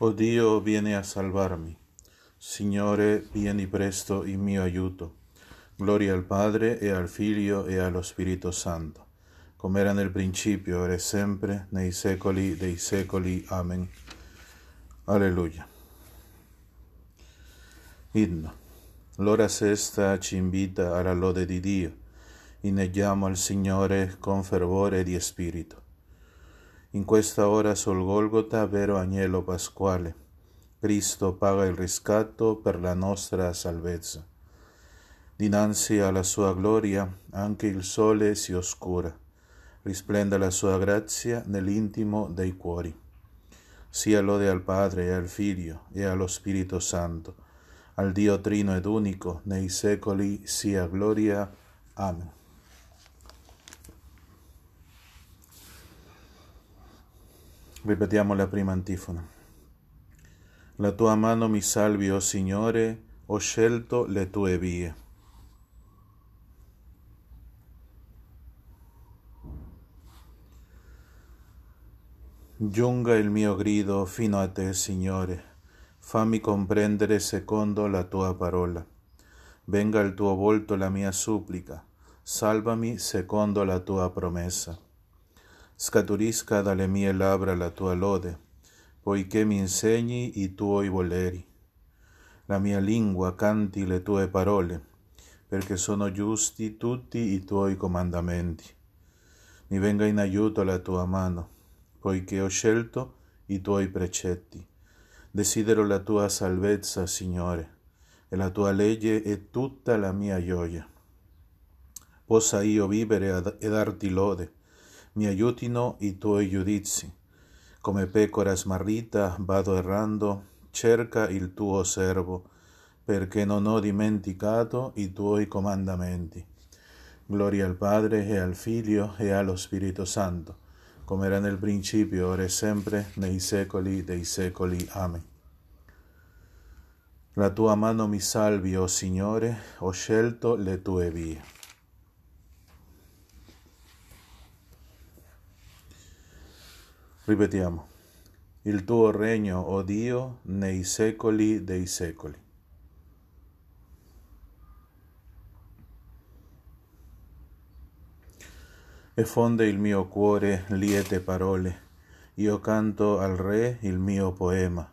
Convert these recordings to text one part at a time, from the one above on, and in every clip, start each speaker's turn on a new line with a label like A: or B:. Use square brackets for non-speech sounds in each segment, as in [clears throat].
A: O Dio, vieni a salvarmi. Signore, vieni presto in mio aiuto. Gloria al Padre e al Figlio e allo Spirito Santo, come era nel principio, ora e sempre, nei secoli dei secoli. Amen. Alleluia. Inno. L'ora sesta ci invita alla lode di Dio. Inneggiamo al Signore con fervore di spirito. In questa ora sul Golgota, vero agnello pasquale, Cristo paga il riscatto per la nostra salvezza. Dinanzi alla sua gloria anche il sole si oscura, risplenda la sua grazia nell'intimo dei cuori. Sia lode al Padre e al Figlio e allo Spirito Santo, al Dio trino ed unico, nei secoli sia gloria. Amen. Ripetiamo la prima antifona. La tua mano mi salvi, o oh Signore, ho scelto le tue vie. Giunga il mio grido fino a te, Signore, fammi comprendere secondo la tua parola. Venga al tuo volto la mia supplica, salvami secondo la tua promessa scaturisca dalle mie labbra la tua lode, poiché mi insegni i tuoi voleri. La mia lingua canti le tue parole, perché sono giusti tutti i tuoi comandamenti. Mi venga in aiuto la tua mano, poiché ho scelto i tuoi precetti. Desidero la tua salvezza, Signore, e la tua legge è tutta la mia gioia. Possa io vivere e darti lode mi aiutino i tuoi giudizi. Come pecora smarrita vado errando, cerca il tuo servo, perché non ho dimenticato i tuoi comandamenti. Gloria al Padre e al Figlio e allo Spirito Santo, come era nel principio, ora e sempre, nei secoli dei secoli. Amen. La tua mano mi salvi, o oh Signore, ho scelto le tue vie. Ripetiamo, il tuo regno, o oh Dio, nei secoli dei secoli. E fonde il mio cuore liete parole, io canto al Re il mio poema,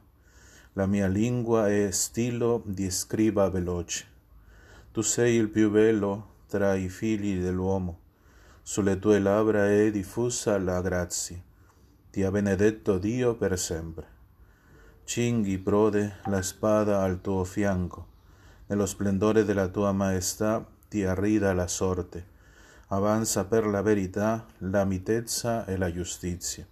A: la mia lingua è stilo di scriba veloce. Tu sei il più bello tra i figli dell'uomo, sulle tue labbra è diffusa la grazia ti ha benedetto Dio per sempre. Cinghi, prode, la spada al tuo fianco. Nello splendore della tua maestà ti arrida la sorte. Avanza per la verità, la mitezza e la giustizia.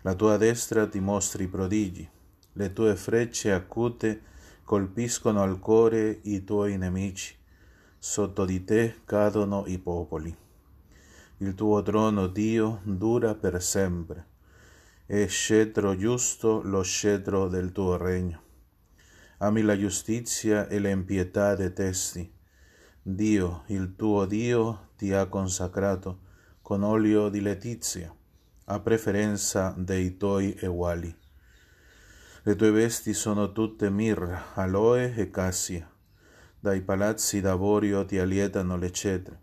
A: La tua destra ti mostri prodigi. Le tue frecce acute colpiscono al cuore i tuoi nemici. Sotto di te cadono i popoli. Il tuo trono, Dio, dura per sempre è scettro giusto lo scettro del tuo regno. Ami la giustizia e l'impietà detesti. Dio, il tuo Dio, ti ha consacrato con olio di letizia, a preferenza dei tuoi uguali. Le tue vesti sono tutte mirra, aloe e cassia. Dai palazzi d'avorio ti allietano le cetre.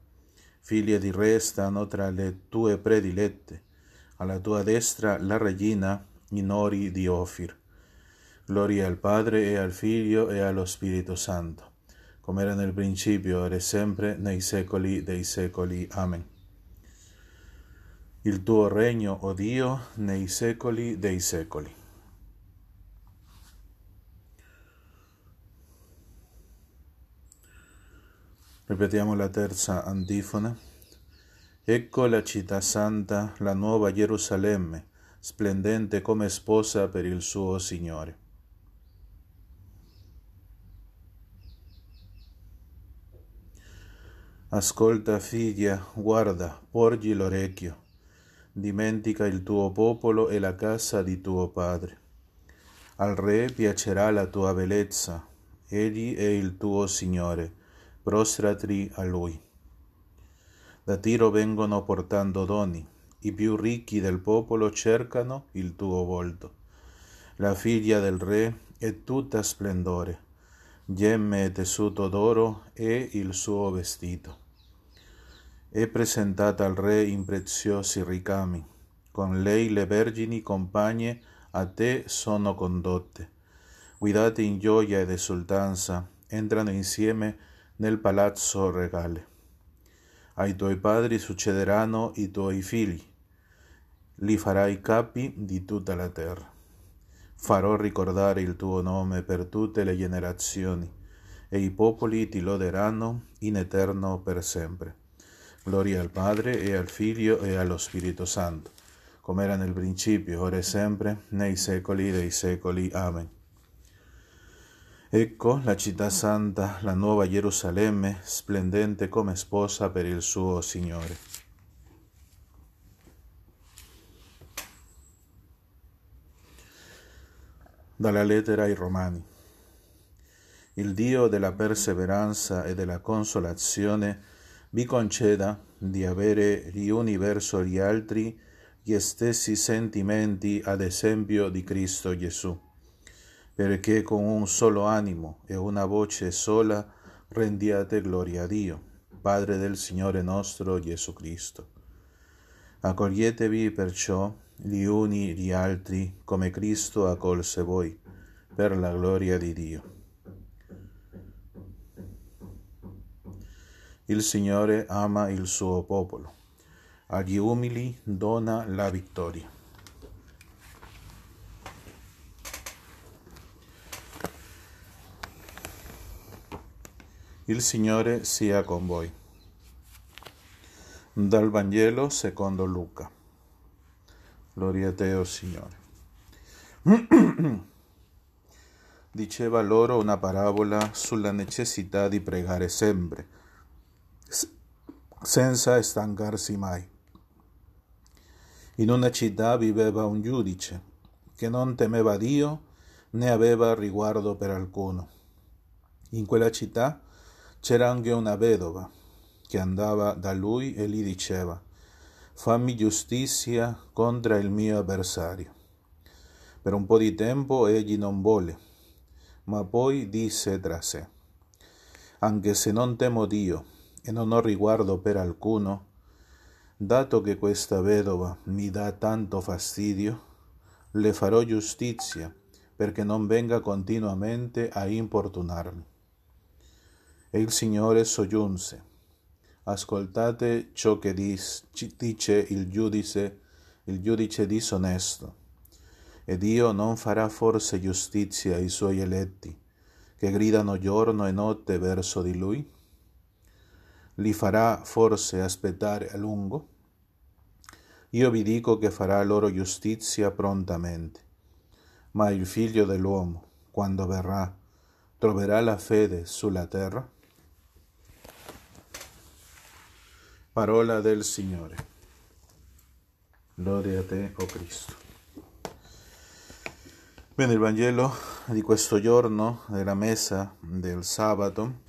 A: Figlie di re stanno tra le tue predilette alla tua destra la regina in ori di Ofir. Gloria al Padre e al Figlio e allo Spirito Santo, come era nel principio, ora e sempre, nei secoli dei secoli. Amen. Il tuo regno, o oh Dio, nei secoli dei secoli. Ripetiamo la terza antifona. Ecco la città santa, la nuova Gerusalemme, splendente come sposa per il suo Signore. Ascolta figlia, guarda, porgi l'orecchio, dimentica il tuo popolo e la casa di tuo padre. Al re piacerà la tua bellezza, egli è il tuo Signore, prostrati a lui. Da Tiro vengono portando doni, i più ricchi del popolo cercano il tuo volto. La figlia del re è tutta splendore, gemme e tessuto d'oro è il suo vestito. È presentata al re in preziosi ricami, con lei le vergini compagne a te sono condotte. Guidate in gioia ed esultanza, entrano insieme nel palazzo regale. Ai tuoi padri succederanno i tuoi figli, li farai capi di tutta la terra. Farò ricordare il tuo nome per tutte le generazioni, e i popoli ti loderanno in eterno per sempre. Gloria al Padre e al Figlio e allo Spirito Santo come era nel principio, ora e sempre, nei secoli dei secoli. Amen. Ecco la città santa, la nuova Gerusalemme, splendente come sposa per il suo Signore. Dalla lettera ai Romani. Il Dio della perseveranza e della consolazione vi conceda di avere gli uni verso gli altri gli stessi sentimenti ad esempio di Cristo Gesù, perché con un solo animo e una voce sola rendiate gloria a Dio, Padre del Signore nostro Gesù Cristo. Accoglietevi perciò gli uni gli altri come Cristo accolse voi, per la gloria di Dio. Il Signore ama il suo popolo agli umili dona la vittoria. Il Signore sia con voi. Dal Vangelo secondo Luca. Gloria a te, oh Signore. [clears throat] Diceva loro una parabola sulla necessità di pregare sempre, senza stancarsi mai. In una città viveva un giudice che non temeva Dio né aveva riguardo per alcuno. In quella città c'era anche una vedova che andava da lui e gli diceva fammi giustizia contro il mio avversario. Per un po' di tempo egli non volle, ma poi disse tra sé, anche se non temo Dio e non ho riguardo per alcuno, Dato che questa vedova mi dà tanto fastidio, le farò giustizia perché non venga continuamente a importunarmi. E il Signore soggiunse, ascoltate ciò che dice il giudice, il giudice disonesto. E Dio non farà forse giustizia ai suoi eletti, che gridano giorno e notte verso di Lui? li farà forse aspettare a lungo? Io vi dico che farà loro giustizia prontamente. Ma il figlio dell'uomo, quando verrà, troverà la fede sulla terra? Parola del Signore. Lode a te, o oh Cristo. Bene, il Vangelo di questo giorno, della messa del sabato,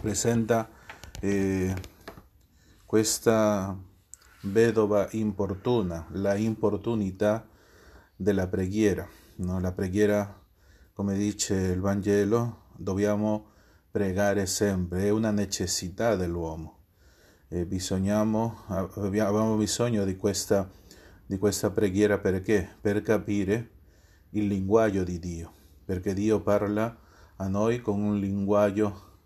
A: presenta eh, questa vedova importuna, la importunità della preghiera. No? La preghiera, come dice il Vangelo, dobbiamo pregare sempre, è una necessità dell'uomo. E bisogniamo, abbiamo bisogno di questa, di questa preghiera perché? Per capire il linguaggio di Dio, perché Dio parla a noi con un linguaggio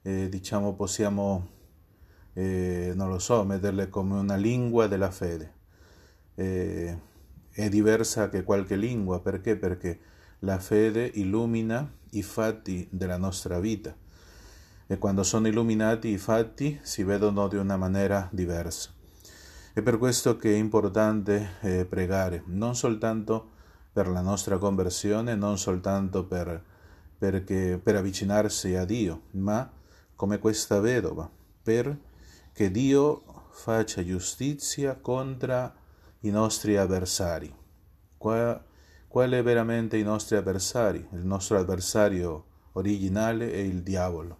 A: eh, diciamo possiamo, eh, non lo so, metterle come una lingua della fede. Eh, è diversa che qualche lingua, perché? Perché la fede illumina i fatti della nostra vita e quando sono illuminati i fatti si vedono di una maniera diversa. È per questo che è importante eh, pregare, non soltanto per la nostra conversione, non soltanto per, perché, per avvicinarsi a Dio, ma come questa vedova, perché Dio faccia giustizia contro i nostri avversari. Qual, qual è veramente i nostri avversari? Il nostro avversario originale è il diavolo,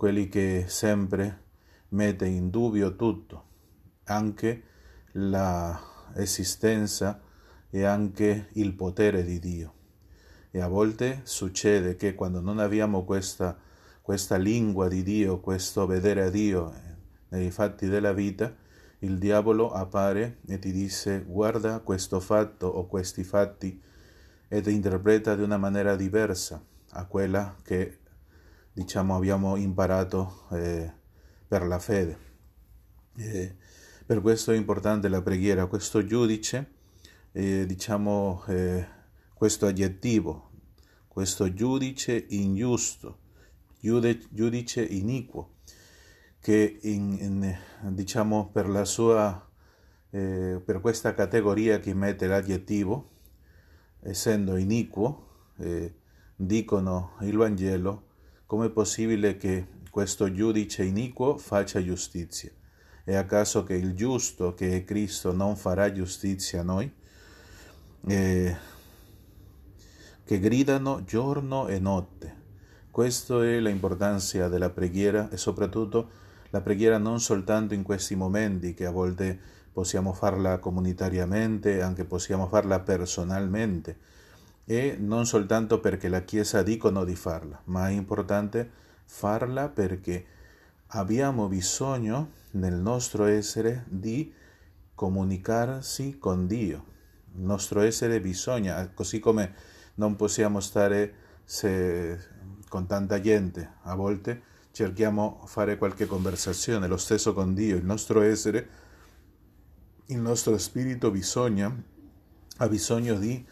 A: quelli che sempre mette in dubbio tutto, anche l'esistenza e anche il potere di Dio. E a volte succede che quando non abbiamo questa, questa lingua di Dio, questo vedere a Dio nei fatti della vita, il diavolo appare e ti dice guarda questo fatto o questi fatti ed interpreta di una maniera diversa a quella che diciamo abbiamo imparato eh, per la fede. Eh, per questo è importante la preghiera, questo giudice, eh, diciamo eh, questo aggettivo, questo giudice ingiusto, giudice iniquo, che in, in, diciamo per la sua eh, per questa categoria che mette l'aggettivo, essendo iniquo, eh, dicono il Vangelo, com'è possibile che questo giudice iniquo faccia giustizia? È a caso che il giusto, che è Cristo, non farà giustizia a noi? Eh, che gridano giorno e notte. Questa è l'importanza della preghiera e soprattutto la preghiera non soltanto in questi momenti che a volte possiamo farla comunitariamente, anche possiamo farla personalmente e non soltanto perché la Chiesa dicono di farla, ma è importante farla perché abbiamo bisogno nel nostro essere di comunicarsi con Dio. Il nostro essere bisogna, così come non possiamo stare se, con tanta gente, a volte cerchiamo fare qualche conversazione, lo stesso con Dio, il nostro essere, il nostro spirito bisogna, ha bisogno di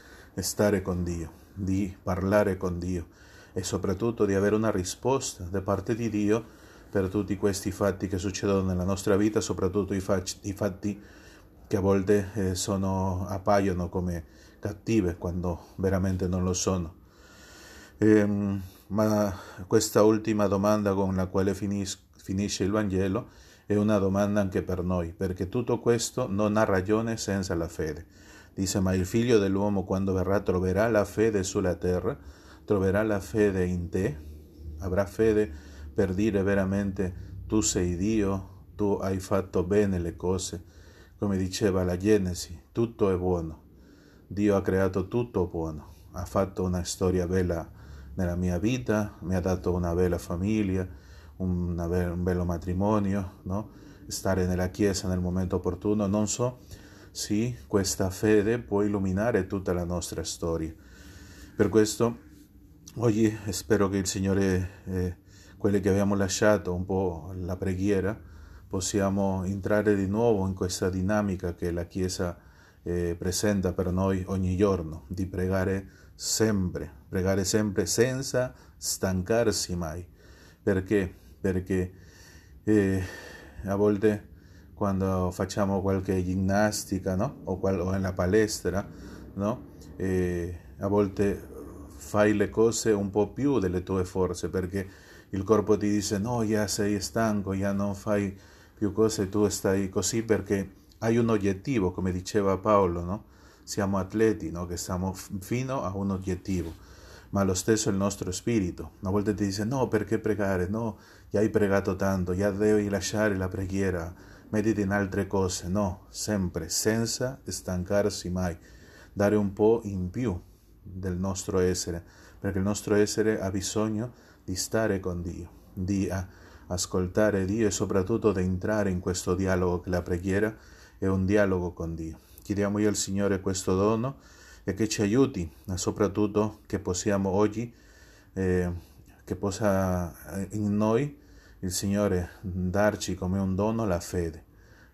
A: stare con Dio, di parlare con Dio e soprattutto di avere una risposta da parte di Dio per tutti questi fatti che succedono nella nostra vita, soprattutto i, fatti, che a volte eh, sono, appaiono come cattive quando veramente non lo sono. Ehm, ma questa ultima domanda con la quale finis- finisce il Vangelo è una domanda anche per noi, perché tutto questo non ha ragione senza la fede. Dice, ma il figlio dell'uomo quando verrà troverà la fede sulla terra, troverà la fede in te, avrà fede per dire veramente tu sei Dio, tu hai fatto bene le cose, come diceva la Genesi, tutto è buono. Dio ha creato tutto buono, ha fatto una storia bella nella mia vita, mi ha dato una bella famiglia, un bello matrimonio, no? stare nella Chiesa nel momento opportuno. Non so se questa fede può illuminare tutta la nostra storia. Per questo oggi spero che il Signore, eh, quelli che abbiamo lasciato un po' la preghiera, possiamo entrare di nuovo in questa dinamica che la Chiesa eh, presenta per noi ogni giorno, di pregare sempre, pregare sempre senza stancarsi mai. Perché? Perché eh, a volte quando facciamo qualche ginnastica no? o, qual- o nella palestra, no? a volte fai le cose un po' più delle tue forze perché il corpo ti dice no, già sei stanco, già non fai più cose, tu stai così perché hai un obiettivo, come diceva Paolo, no? siamo atleti, no? che siamo fino a un obiettivo, ma lo stesso il nostro spirito. A volte ti dice no, perché pregare? No, già hai pregato tanto, già devi lasciare la preghiera, mediti in altre cose. No, sempre, senza stancarsi mai, dare un po' in più del nostro essere, perché il nostro essere ha bisogno di stare con Dio, di ascoltare Dio e soprattutto di entrare in questo dialogo che la preghiera è un dialogo con Dio. Chiediamo al Signore questo dono e che ci aiuti, ma soprattutto che possiamo oggi, eh, che possa eh, in noi il Signore darci come un dono la fede,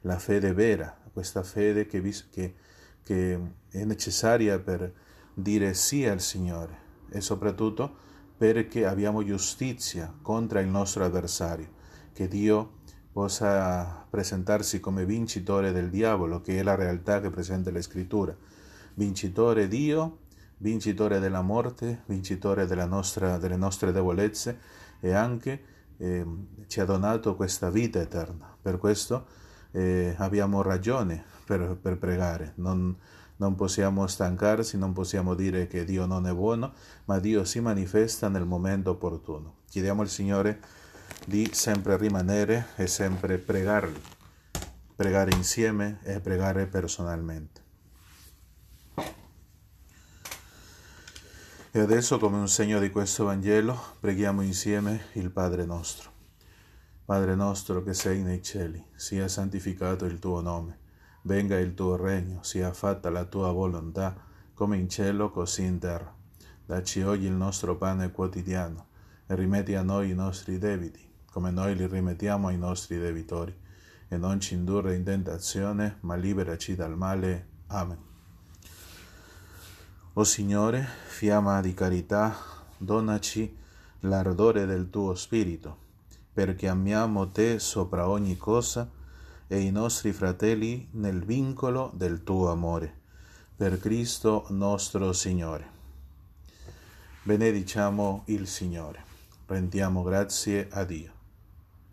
A: la fede vera, questa fede che, che, che è necessaria per dire sì al Signore e soprattutto perché abbiamo giustizia contro il nostro avversario, che Dio possa presentarsi come vincitore del diavolo, che è la realtà che presenta la scrittura. Vincitore Dio, vincitore della morte, vincitore nostra, delle nostre debolezze e anche eh, ci ha donato questa vita eterna. Per questo eh, abbiamo ragione per, per pregare. Non, non possiamo stancarsi, non possiamo dire che Dio non è buono, ma Dio si manifesta nel momento opportuno. Chiediamo al Signore di sempre rimanere e sempre pregare, pregare insieme e pregare personalmente. E adesso, come un segno di questo Vangelo, preghiamo insieme il Padre nostro. Padre nostro che sei nei cieli, sia santificato il tuo nome, venga il tuo regno, sia fatta la tua volontà, come in cielo così in terra. Dacci oggi il nostro pane quotidiano e rimetti a noi i nostri debiti, come noi li rimettiamo ai nostri debitori, e non ci indurre in tentazione, ma liberaci dal male. Amen. O Signore, fiamma di carità, donaci l'ardore del tuo Spirito, perché amiamo te sopra ogni cosa e i nostri fratelli nel vincolo del tuo amore. Per Cristo nostro Signore. Benediciamo il Signore. Rendiamo grazie a Dio.